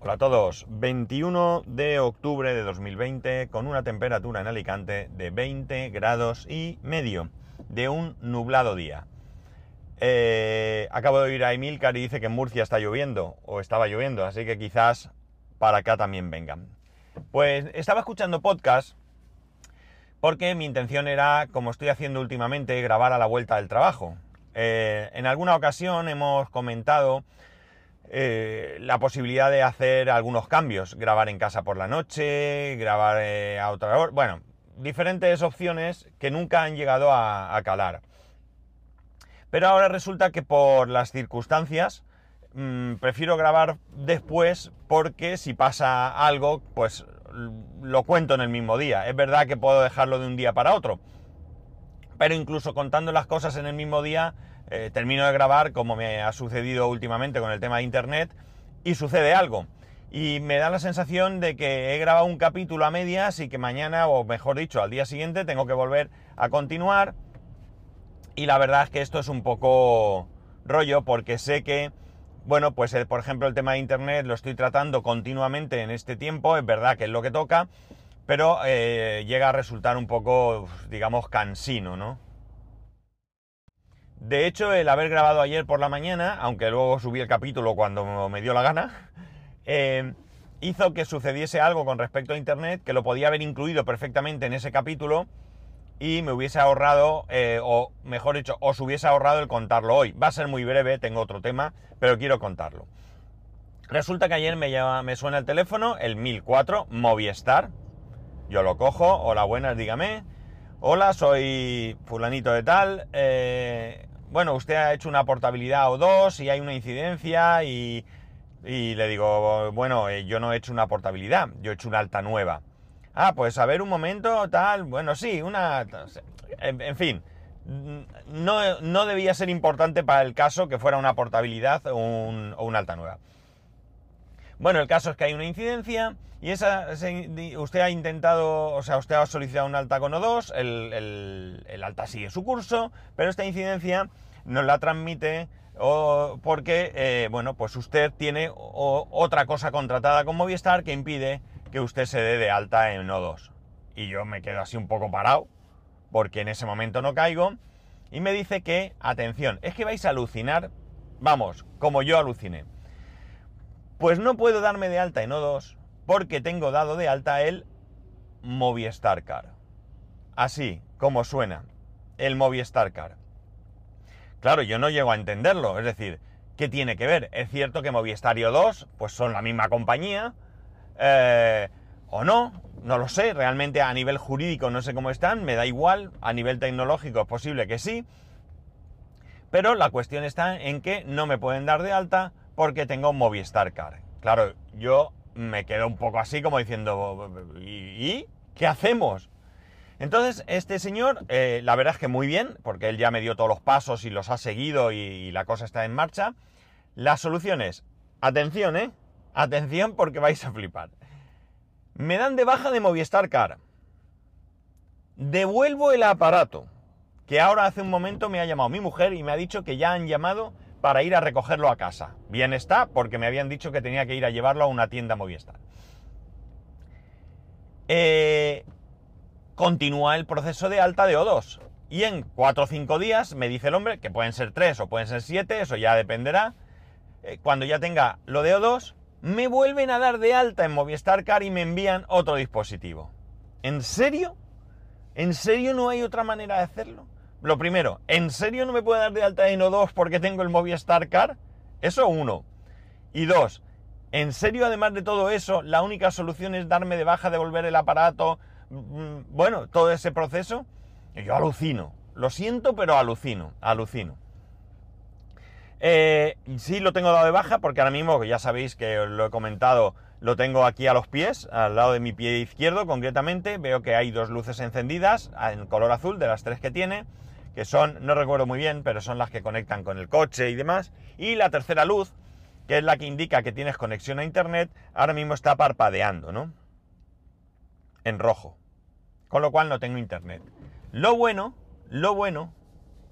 Hola a todos, 21 de octubre de 2020 con una temperatura en Alicante de 20 grados y medio de un nublado día. Eh, acabo de oír a Emilcar y dice que en Murcia está lloviendo o estaba lloviendo, así que quizás para acá también vengan. Pues estaba escuchando podcast porque mi intención era, como estoy haciendo últimamente, grabar a la vuelta del trabajo. Eh, en alguna ocasión hemos comentado eh, la posibilidad de hacer algunos cambios, grabar en casa por la noche, grabar eh, a otra hora, bueno, diferentes opciones que nunca han llegado a, calar. Pero ahora resulta que por las circunstancias mm, prefiero grabar después porque si pasa algo, pues lo cuento en el mismo día. Es verdad que puedo dejarlo de un día para otro, pero incluso contando las cosas en el mismo día, eh, termino de grabar, como me ha sucedido últimamente con el tema de Internet, y sucede algo. Y me da la sensación de que he grabado un capítulo a medias y que mañana, o mejor dicho, al día siguiente, tengo que volver a continuar. Y la verdad es que esto es un poco rollo porque sé que, bueno, pues eh, por ejemplo el tema de Internet lo estoy tratando continuamente en este tiempo, es verdad que es lo que toca, pero eh, llega a resultar un poco, digamos, cansino, ¿no? De hecho, el haber grabado ayer por la mañana, aunque luego subí el capítulo cuando me dio la gana, eh, hizo que sucediese algo con respecto a Internet que lo podía haber incluido perfectamente en ese capítulo y me hubiese ahorrado, eh, o mejor dicho, os hubiese ahorrado el contarlo hoy. Va a ser muy breve, tengo otro tema, pero quiero contarlo. Resulta que ayer me, llama, me suena el teléfono, el 1004, Movistar. Yo lo cojo, hola, buenas, dígame. Hola, soy fulanito de tal. Eh, bueno, usted ha hecho una portabilidad o dos y hay una incidencia y, le digo, bueno, eh, yo no he hecho una portabilidad, yo he hecho una alta nueva. Ah, pues a ver un momento, tal, bueno, sí, una... En, fin, no, no, debía ser importante para el caso que fuera una portabilidad o, o una alta nueva. Bueno, el caso es que hay una incidencia y esa usted ha intentado, o sea, usted ha solicitado un alta con O2, el, alta sigue su curso, pero esta incidencia nos la transmite porque, eh, bueno, pues usted tiene otra cosa contratada con Movistar que impide que usted se dé de alta en O2. Y yo me quedo así un poco parado, porque en ese momento no caigo, y me dice que, atención, es que vais a alucinar, vamos, como yo aluciné. Pues no puedo darme de alta en O2 porque tengo dado de alta el Movistar Car. Así como suena, el Movistar Car. Claro, yo no llego a entenderlo, es decir, ¿qué tiene que ver? Es cierto que Movistar y O2 pues son la misma compañía, eh, o no, no lo sé, realmente a nivel jurídico no sé cómo están, me da igual, a nivel tecnológico es posible que sí, pero la cuestión está en que no me pueden dar de alta porque tengo Movistar Car. Claro, yo me quedo un poco así como diciendo, ¿y, qué hacemos? Entonces, este señor, eh, la verdad es que muy bien, porque él ya me dio todos los pasos y los ha seguido y, la cosa está en marcha. La solución es, atención, ¿eh? Atención porque vais a flipar. Me dan de baja de Movistar Car. Devuelvo el aparato, que ahora hace un momento me ha llamado mi mujer y me ha dicho que ya han llamado para ir a recogerlo a casa. Bien está, porque me habían dicho que tenía que ir a llevarlo a una tienda Movistar. Eh, continúa el proceso de alta de O2. Y en 4 o 5 días me dice el hombre, que pueden ser 3 o pueden ser 7, eso ya dependerá. Eh, cuando ya tenga lo de O2, me vuelven a dar de alta en Movistar Car y me envían otro dispositivo. ¿En serio? ¿En serio no hay otra manera de hacerlo? Lo primero, ¿en serio no me puede dar de alta en O2 porque tengo el Movistar Car? Eso uno. Y dos, ¿en serio además de todo eso, la única solución es darme de baja, devolver el aparato? Bueno, todo ese proceso. Yo alucino. Lo siento, pero alucino, alucino. Eh, sí lo tengo dado de baja porque ahora mismo, ya sabéis que lo he comentado, lo tengo aquí a los pies, al lado de mi pie izquierdo concretamente. Veo que hay dos luces encendidas en color azul de las tres que tiene que son, no recuerdo muy bien, pero son las que conectan con el coche y demás. Y la tercera luz, que es la que indica que tienes conexión a Internet, ahora mismo está parpadeando, ¿no? En rojo. Con lo cual no tengo Internet. Lo bueno, lo bueno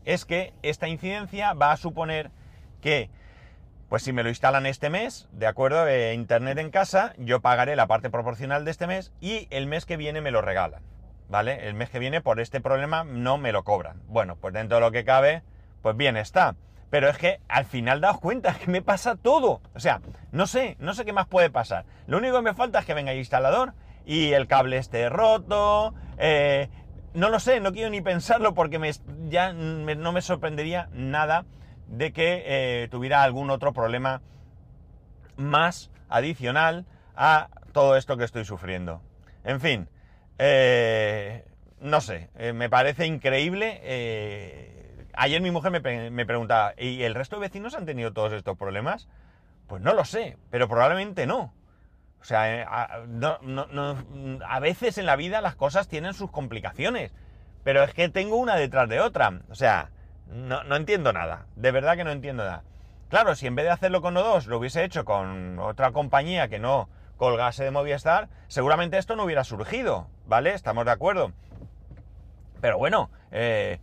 es que esta incidencia va a suponer que Pues si me lo instalan este mes, de acuerdo, internet en casa, yo pagaré la parte proporcional de este mes y el mes que viene me lo regalan, ¿vale? El mes que viene por este problema no me lo cobran. Bueno, pues dentro de lo que cabe, pues bien está. Pero es que al final daos cuenta que me pasa todo. O sea, no sé, no sé qué más puede pasar. Lo único que me falta es que venga el instalador y el cable esté roto. Eh, no lo sé, no quiero ni pensarlo porque ya no me sorprendería nada de que eh, tuviera algún otro problema más adicional a todo esto que estoy sufriendo. En fin, eh, no sé, me parece increíble. ayer mi mujer me, preguntaba, ¿y el resto de vecinos han tenido todos estos problemas? Pues no lo sé, pero probablemente no. O sea, a, a veces en la vida las cosas tienen sus complicaciones, pero es que tengo una detrás de otra. O sea, no, no entiendo nada. De verdad que no entiendo nada. Claro, si en vez de hacerlo con O2 lo hubiese hecho con otra compañía que no colgase de Movistar, seguramente esto no hubiera surgido, ¿vale? Estamos de acuerdo. Pero bueno, eh,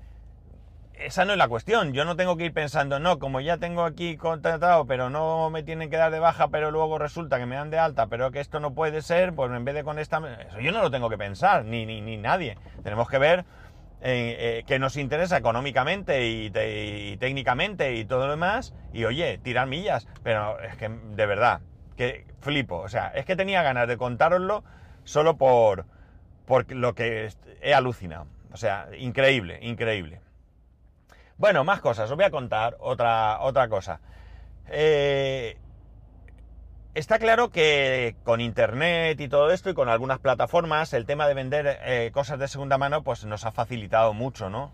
esa no es la cuestión. Yo no tengo que ir pensando, no, como ya tengo aquí contratado, pero no me tienen que dar de baja, pero luego resulta que me dan de alta, pero que esto no puede ser, pues en vez de con esta... Eso yo no lo tengo que pensar, ni, ni, ni nadie. Tenemos que ver eh, que nos interesa económicamente y, técnicamente y todo lo demás, y oye, tirar millas, pero es que de verdad, que flipo, o sea, es que tenía ganas de contároslo solo por, por lo que he alucinado, o sea, increíble, increíble. Bueno, más cosas, os voy a contar otra, otra cosa. Eh, Está claro que con internet y todo esto y con algunas plataformas el tema de vender eh, cosas de segunda mano pues nos ha facilitado mucho, ¿no?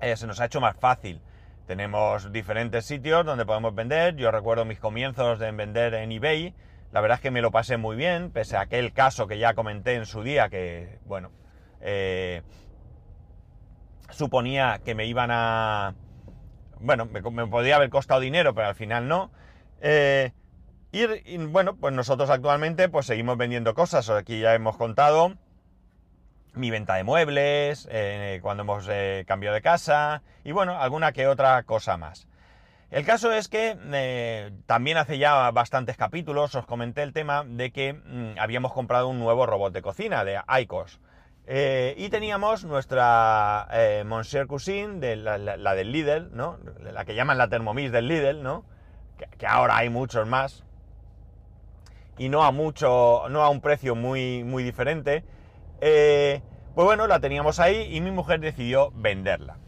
Eh, se nos ha hecho más fácil. Tenemos diferentes sitios donde podemos vender. Yo recuerdo mis comienzos de vender en eBay. La verdad es que me lo pasé muy bien, pese a aquel caso que ya comenté en su día que, bueno, suponía que me iban a... Bueno, me, me, podría haber costado dinero, pero al final no. Eh, y, bueno, pues nosotros actualmente pues seguimos vendiendo cosas. Aquí ya hemos contado mi venta de muebles, eh, cuando hemos eh, cambiado de casa y bueno, alguna que otra cosa más. El caso es que eh, también hace ya bastantes capítulos os comenté el tema de que mm, habíamos comprado un nuevo robot de cocina de Icos. Y teníamos nuestra Monsieur Cuisine, de la, del Lidl, ¿no? La que llaman la Thermomix del Lidl, ¿no? que ahora hay muchos más y no a mucho, no a un precio muy, muy diferente. Eh, pues bueno, la teníamos ahí y mi mujer decidió venderla.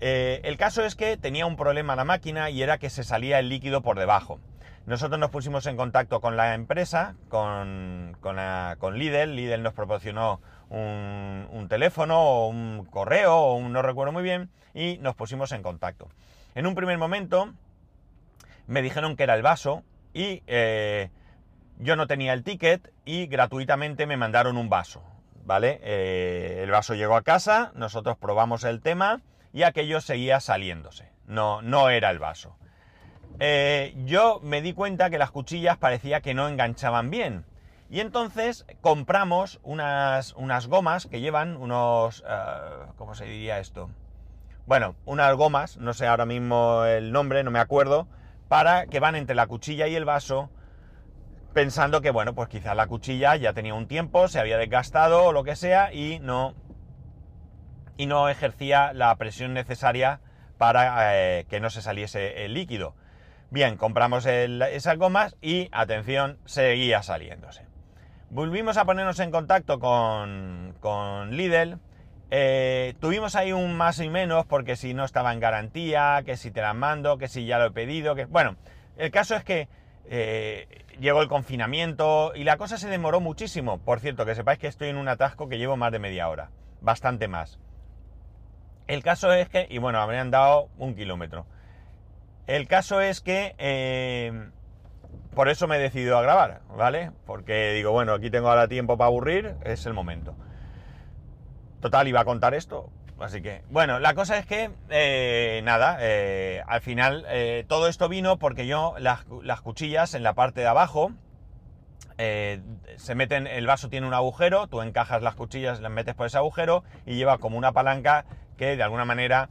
Eh, el caso es que tenía un problema la máquina y era que se salía el líquido por debajo. Nosotros nos pusimos en contacto con la empresa, con, con, Lidl. Lidl nos proporcionó un, teléfono o un correo, o un, no recuerdo muy bien, y nos pusimos en contacto. En un primer momento me dijeron que era el vaso y eh, yo no tenía el ticket y gratuitamente me mandaron un vaso, ¿vale? Eh, el vaso llegó a casa, nosotros probamos el tema y aquello seguía saliéndose. No, no era el vaso. Eh, yo me di cuenta que las cuchillas parecía que no enganchaban bien. Y entonces compramos unas, unas gomas que llevan unos... Eh, ¿Cómo se diría esto? Bueno, unas gomas, no sé ahora mismo el nombre, no me acuerdo, para que van entre la cuchilla y el vaso pensando que, bueno, pues quizás la cuchilla ya tenía un tiempo, se había desgastado o lo que sea y no, y no ejercía la presión necesaria para eh, que no se saliese el líquido. Bien, compramos esas gomas y, atención, seguía saliéndose. Volvimos a ponernos en contacto con, con Lidl. Eh, tuvimos ahí un más y menos porque si no estaba en garantía, que si te la mando, que si ya lo he pedido, que... Bueno, el caso es que eh, llegó el confinamiento y la cosa se demoró muchísimo. Por cierto, que sepáis que estoy en un atasco que llevo más de media hora, bastante más. El caso es que, y bueno, habrían dado un kilómetro. El caso es que eh, por eso me he decidido a grabar, ¿vale? Porque digo, bueno, aquí tengo ahora tiempo para aburrir, es el momento. Total, iba a contar esto, Así que, bueno, la cosa es que, eh, nada, eh, al final eh, todo esto vino porque yo las, cuchillas en la parte de abajo se meten, el vaso tiene un agujero, tú encajas las cuchillas, las metes por ese agujero y lleva como una palanca que de alguna manera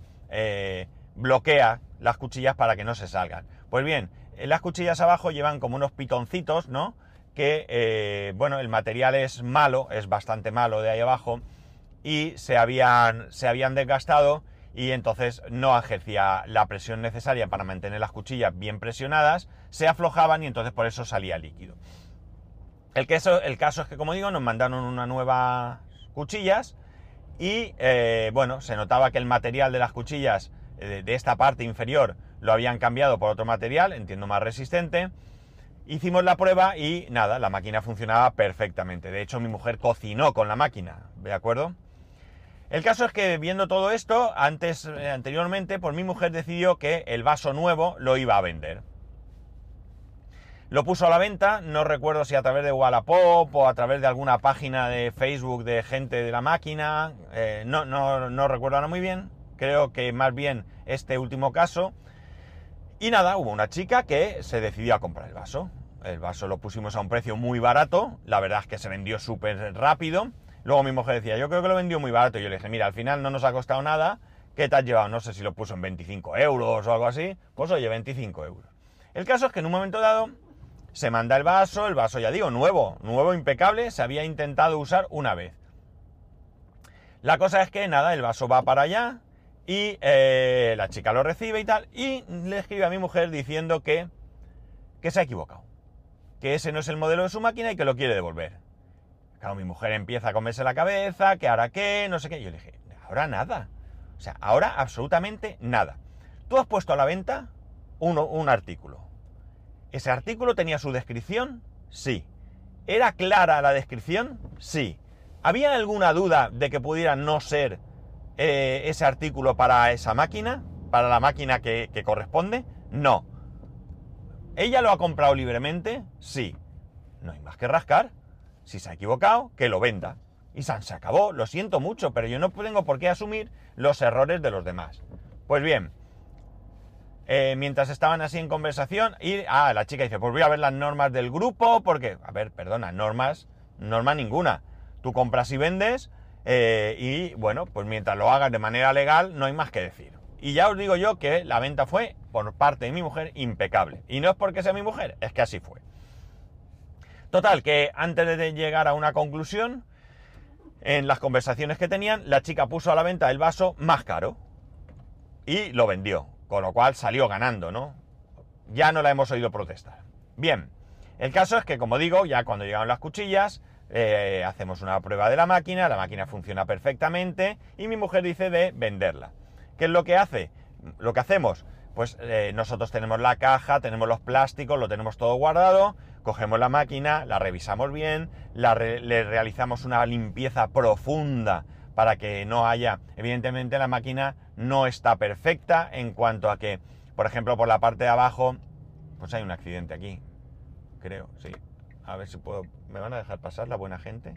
bloquea las cuchillas para que no se salgan. Pues bien, las cuchillas abajo llevan como unos pitoncitos, ¿no? Que, eh, bueno, el material es malo, es bastante malo de ahí abajo, y se habían, se habían desgastado y entonces no ejercía la presión necesaria para mantener las cuchillas bien presionadas, se aflojaban y entonces por eso salía líquido. El, el caso es que, como digo, nos mandaron una nueva cuchillas y, eh, bueno, se notaba que el material de las cuchillas eh, de esta parte inferior lo habían cambiado por otro material, entiendo más resistente. Hicimos la prueba y nada, la máquina funcionaba perfectamente. De hecho, mi mujer cocinó con la máquina, ¿de acuerdo? El caso es que viendo todo esto, antes, eh, anteriormente, pues mi mujer decidió que el vaso nuevo lo iba a vender. Lo puso a la venta, no recuerdo si a través de Wallapop o a través de alguna página de Facebook de gente de la máquina, eh, no, no, no recuerdo ahora muy bien, creo que más bien este último caso. Y nada, hubo una chica que se decidió a comprar el vaso. El vaso lo pusimos a un precio muy barato, la verdad es que se vendió súper rápido Luego mi mujer decía, yo creo que lo vendió muy barato. Y yo le dije, mira, al final no nos ha costado nada. ¿Qué te has llevado? No sé si lo puso en 25 euros o algo así. Pues oye, 25 euros. El caso es que en un momento dado se manda el vaso, el vaso ya digo, nuevo, nuevo, impecable, se había intentado usar una vez. La cosa es que nada, el vaso va para allá y eh, la chica lo recibe y tal, y le escribe a mi mujer diciendo que, que se ha equivocado, que ese no es el modelo de su máquina y que lo quiere devolver. Claro, mi mujer empieza a comerse la cabeza, que ahora qué, no sé qué. Yo le dije, ahora nada. O sea, ahora absolutamente nada. Tú has puesto a la venta un artículo. ¿Ese artículo tenía su descripción? Sí. ¿Era clara la descripción? Sí. ¿Había alguna duda de que pudiera no ser eh, ese artículo para esa máquina? ¿Para la máquina que, corresponde? No. ¿Ella lo ha comprado libremente? Sí. No hay más que rascar. Si se ha equivocado, que lo venda. Y se acabó, lo siento mucho, pero yo no tengo por qué asumir los errores de los demás. Pues bien, eh, mientras estaban así en conversación, y ah, la chica dice, pues voy a ver las normas del grupo, porque, a ver, perdona, normas, norma ninguna. Tú compras y vendes, eh, y bueno, pues mientras lo hagas de manera legal, no hay más que decir. Y ya os digo yo que la venta fue, por parte de mi mujer, impecable. Y no es porque sea mi mujer, es que así fue. Total, que antes de llegar a una conclusión, en las conversaciones que tenían, la chica puso a la venta el vaso más caro y lo vendió, con lo cual salió ganando, ¿no? Ya no la hemos oído protestar. Bien, el caso es que, como digo, ya cuando llegaron las cuchillas, eh, hacemos una prueba de la máquina, la máquina funciona perfectamente y mi mujer dice de venderla. ¿Qué es lo que hace? Lo que hacemos, pues eh, nosotros tenemos la caja, tenemos los plásticos, lo tenemos todo guardado, cogemos la máquina, la revisamos bien, le realizamos una limpieza profunda para que no haya, evidentemente la máquina no está perfecta en cuanto a que, por ejemplo, por la parte de abajo, pues hay un accidente aquí, creo, sí. A ver si puedo, ¿me van a dejar pasar la buena gente?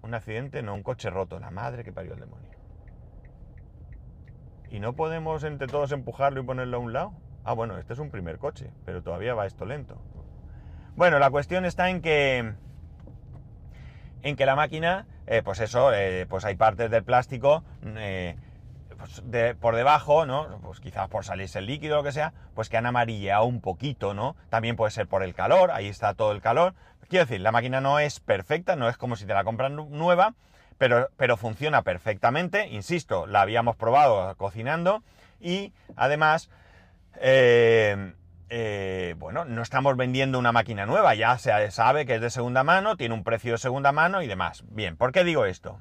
Un accidente, no, un coche roto, la madre que parió el demonio. ¿Y no podemos entre todos empujarlo y ponerlo a un lado? Ah, bueno, este es un primer coche, pero todavía va esto lento. Bueno, la cuestión está en que en que la máquina, eh, pues eso, eh, pues hay partes del plástico eh, pues por debajo, ¿no? Pues quizás por salirse el líquido o lo que sea, pues que han amarilleado un poquito, ¿no? También puede ser por el calor, ahí está todo el calor. Quiero decir, la máquina no es perfecta, no es como si te la compran nueva, pero, pero funciona perfectamente, insisto, la habíamos probado cocinando y además eh, eh, bueno, no estamos vendiendo una máquina nueva, ya se sabe que es de segunda mano, tiene un precio de segunda mano y demás. Bien, ¿por qué digo esto?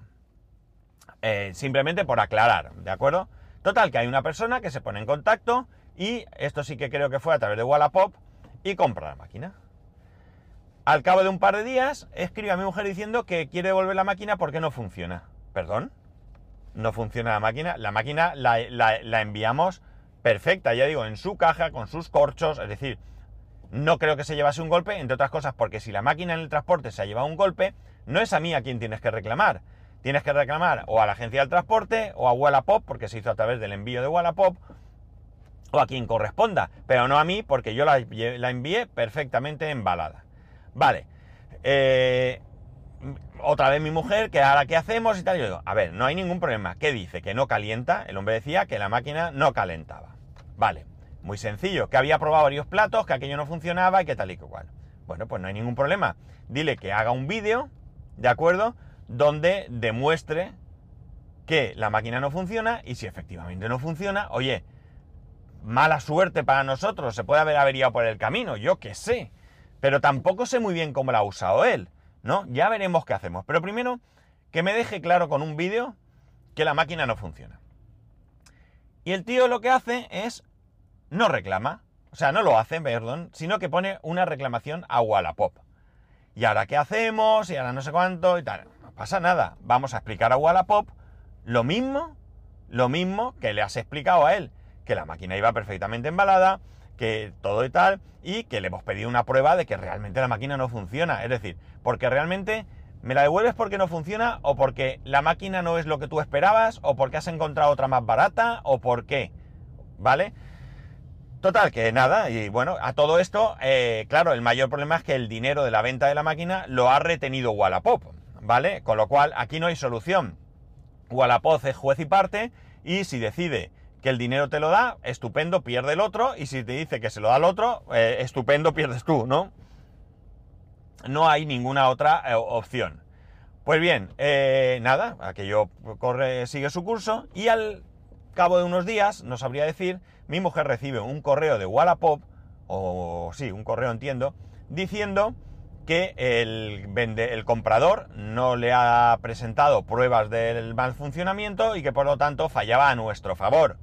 Eh, simplemente por aclarar, ¿de acuerdo? Total, que hay una persona que se pone en contacto y esto sí que creo que fue a través de Wallapop y compra la máquina. Al cabo de un par de días, escribe a mi mujer diciendo que quiere devolver la máquina porque no funciona. ¿Perdón? No funciona la máquina. La máquina la enviamos perfecta, ya digo, en su caja, con sus corchos, es decir, no creo que se llevase un golpe, entre otras cosas, porque si la máquina en el transporte se ha llevado un golpe, no es a mí a quien tienes que reclamar. Tienes que reclamar o a la agencia del transporte o a Wallapop, porque se hizo a través del envío de Wallapop, o a quien corresponda, pero no a mí, porque yo la, envié perfectamente embalada. Vale. Eh, otra vez mi mujer, que ahora qué hacemos y tal. Yo digo, a ver, no hay ningún problema. ¿Qué dice? Que no calienta. El hombre decía que la máquina no calentaba. Vale, muy sencillo, que había probado varios platos, que aquello no funcionaba y que tal y que cual. Bueno, pues no hay ningún problema. Dile que haga un vídeo, ¿de acuerdo? Donde demuestre que la máquina no funciona y si efectivamente no funciona, oye, mala suerte para nosotros, se puede haber averiado por el camino, yo qué sé. Pero tampoco sé muy bien cómo la ha usado él. ¿no? Ya veremos qué hacemos. Pero primero, que me deje claro con un vídeo que la máquina no funciona. Y el tío lo que hace es, no reclama, o sea, no lo hace, perdón, sino que pone una reclamación a Wallapop. ¿Y ahora qué hacemos? Y ahora no sé cuánto y tal. Pasa nada. Vamos a explicar a Wallapop lo mismo, lo mismo que le has explicado a él. Que la máquina iba perfectamente embalada, que todo y tal, y que le hemos pedido una prueba de que realmente la máquina no funciona. Es decir, porque realmente me la devuelves porque no funciona, o porque la máquina no es lo que tú esperabas, o porque has encontrado otra más barata, o por qué. ¿Vale? Total, que nada, y bueno, a todo esto, eh, claro, el mayor problema es que el dinero de la venta de la máquina lo ha retenido Wallapop, ¿vale? Con lo cual, aquí no hay solución. Wallapop es juez y parte, y si decide que el dinero te lo da, estupendo, pierde el otro, y si te dice que se lo da el otro, eh, estupendo, pierdes tú, ¿no? No hay ninguna otra eh, opción. Pues bien, eh, nada, aquello corre, sigue su curso, y al cabo de unos días, no sabría decir, mi mujer recibe un correo de Wallapop, o sí, un correo entiendo, diciendo que el, vende, el comprador no le ha presentado pruebas del mal funcionamiento y que por lo tanto fallaba a nuestro favor.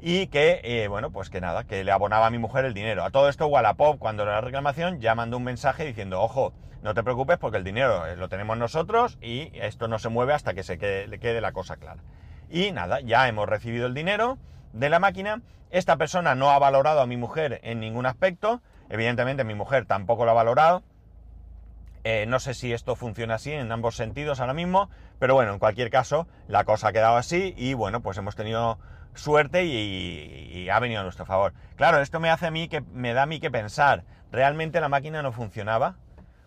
y que, eh, bueno, pues que nada, que le abonaba a mi mujer el dinero. A todo esto Wallapop, cuando la reclamación, ya mandó un mensaje diciendo, ojo, no te preocupes porque el dinero eh, lo tenemos nosotros y esto no se mueve hasta que se le quede la cosa clara. Y nada, ya hemos recibido el dinero de la máquina. Esta persona no ha valorado a mi mujer en ningún aspecto Evidentemente mi mujer tampoco lo ha valorado. Eh, no sé si esto funciona así en ambos sentidos ahora mismo, pero bueno, en cualquier caso, la cosa ha quedado así y bueno, pues hemos tenido suerte y, ha venido a nuestro favor. Claro, esto me hace a mí que me da a mí que pensar, ¿realmente la máquina no funcionaba?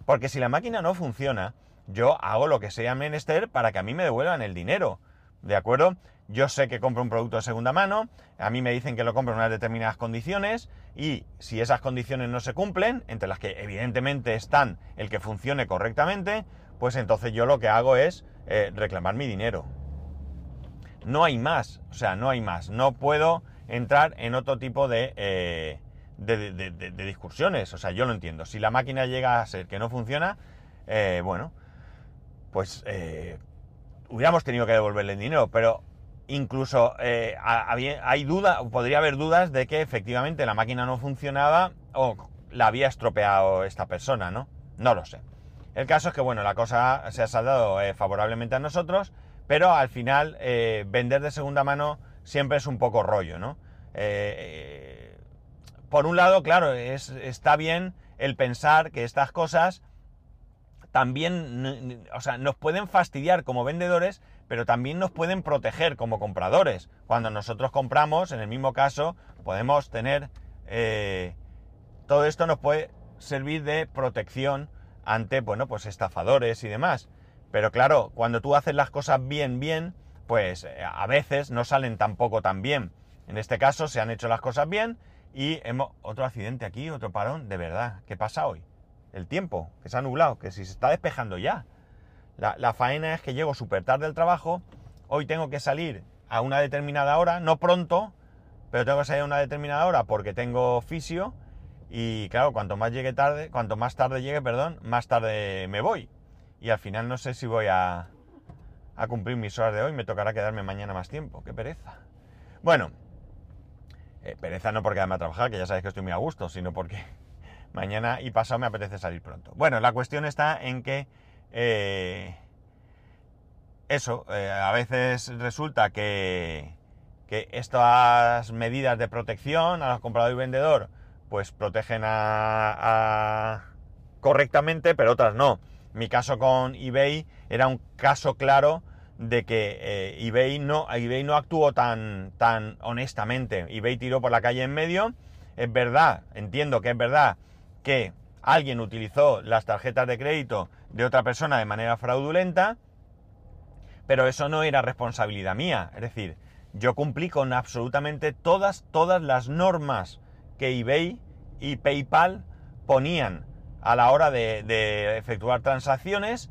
Porque si la máquina no funciona, yo hago lo que sea menester para que a mí me devuelvan el dinero. ¿De acuerdo? Yo sé que compro un producto de segunda mano, a mí me dicen que lo compro en unas determinadas condiciones y si esas condiciones no se cumplen, entre las que evidentemente están el que funcione correctamente, pues entonces yo lo que hago es eh, reclamar mi dinero. No hay más, o sea, no hay más. No puedo entrar en otro tipo de, eh, discusiones. O sea, yo lo entiendo. Si la máquina llega a ser que no funciona, eh, bueno, pues hubiéramos tenido que devolverle el dinero, pero incluso eh, hay duda, podría haber dudas de que efectivamente la máquina no funcionaba o la había estropeado esta persona, ¿no? No lo sé. El caso es que, bueno, la cosa se ha saldado eh, favorablemente a nosotros, pero al final eh, vender de segunda mano siempre es un poco rollo, ¿no? por un lado, claro, es, está bien el pensar que estas cosas también, o sea, nos pueden fastidiar como vendedores, pero también nos pueden proteger como compradores. Cuando nosotros compramos, en el mismo caso, podemos tener... Eh, todo esto nos puede servir de protección ante, bueno, pues estafadores y demás. Pero claro, cuando tú haces las cosas bien, bien, pues eh, a veces no salen tampoco tan bien. En este caso se han hecho las cosas bien y hemos... Otro accidente aquí, otro parón, de verdad. ¿Qué pasa hoy? El tiempo, que se ha nublado, que si se está despejando ya. La, faena es que llego súper tarde al trabajo, hoy tengo que salir a una determinada hora, no pronto, pero tengo que salir a una determinada hora porque tengo fisio y claro, cuanto más llegue tarde, cuanto más tarde llegue, perdón, más tarde me voy. Y al final no sé si voy a, a cumplir mis horas de hoy, me tocará quedarme mañana más tiempo, qué pereza. Bueno, eh, pereza no porque además a trabajar, que ya sabéis que estoy muy a gusto, sino porque mañana y pasado me apetece salir pronto. Bueno, la cuestión está en que eh, eso, eh, a veces resulta que, estas medidas de protección a los comprador y vendedor, pues protegen a, correctamente, pero otras no. Mi caso con eBay era un caso claro de que eh, eBay, no, eBay no actuó tan, tan honestamente. eBay tiró por la calle en medio. Es verdad, entiendo que es verdad que alguien utilizó las tarjetas de crédito de otra persona de manera fraudulenta, pero eso no era responsabilidad mía. Es decir, yo cumplí con absolutamente todas, todas las normas que eBay y PayPal ponían a la hora de, efectuar transacciones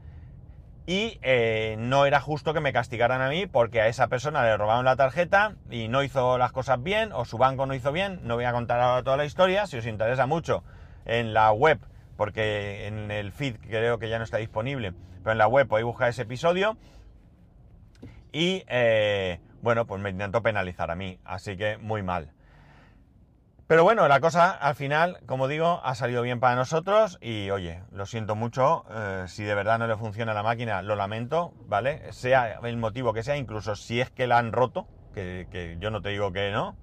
y eh, no era justo que me castigaran a mí porque a esa persona le robaron la tarjeta y no hizo las cosas bien o su banco no hizo bien. No voy a contar ahora toda la historia, si os interesa mucho en la web, porque en el feed creo que ya no está disponible, pero en la web podéis buscar ese episodio. Y eh, bueno, pues me intentó penalizar a mí, así que muy mal. Pero bueno, la cosa al final, como digo, ha salido bien para nosotros y oye, lo siento mucho, eh, si de verdad no le funciona la máquina, lo lamento, ¿vale? Sea el motivo que sea, incluso si es que la han roto, que, yo no te digo que no,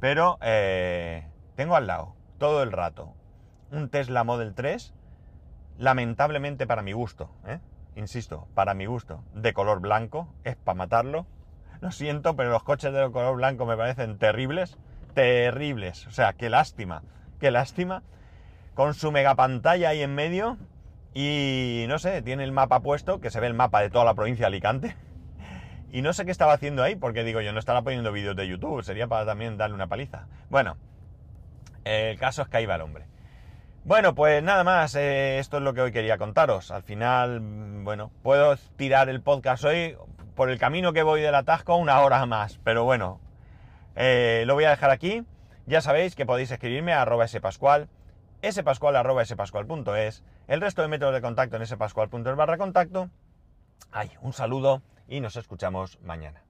pero eh, tengo al lado, todo el rato, un Tesla Model 3, lamentablemente para mi gusto, ¿eh? insisto, para mi gusto, de color blanco, es para matarlo. Lo siento, pero los coches de color blanco me parecen terribles terribles. O sea, qué lástima, qué lástima. Con su mega pantalla ahí en medio y no sé, tiene el mapa puesto, que se ve el mapa de toda la provincia de Alicante. Y no sé qué estaba haciendo ahí, porque digo yo, no estará poniendo vídeos de YouTube, sería para también darle una paliza. Bueno, el caso es que ahí va el hombre. Bueno, pues nada más, eh, esto es lo que hoy quería contaros. Al final, bueno, puedo tirar el podcast hoy por el camino que voy del atasco una hora más, pero bueno, eh, lo voy a dejar aquí. Ya sabéis que podéis escribirme a arroba spascual, spascual arroba spascual.es, el resto de métodos de contacto en spascual.es barra contacto. Ay, un saludo y nos escuchamos mañana.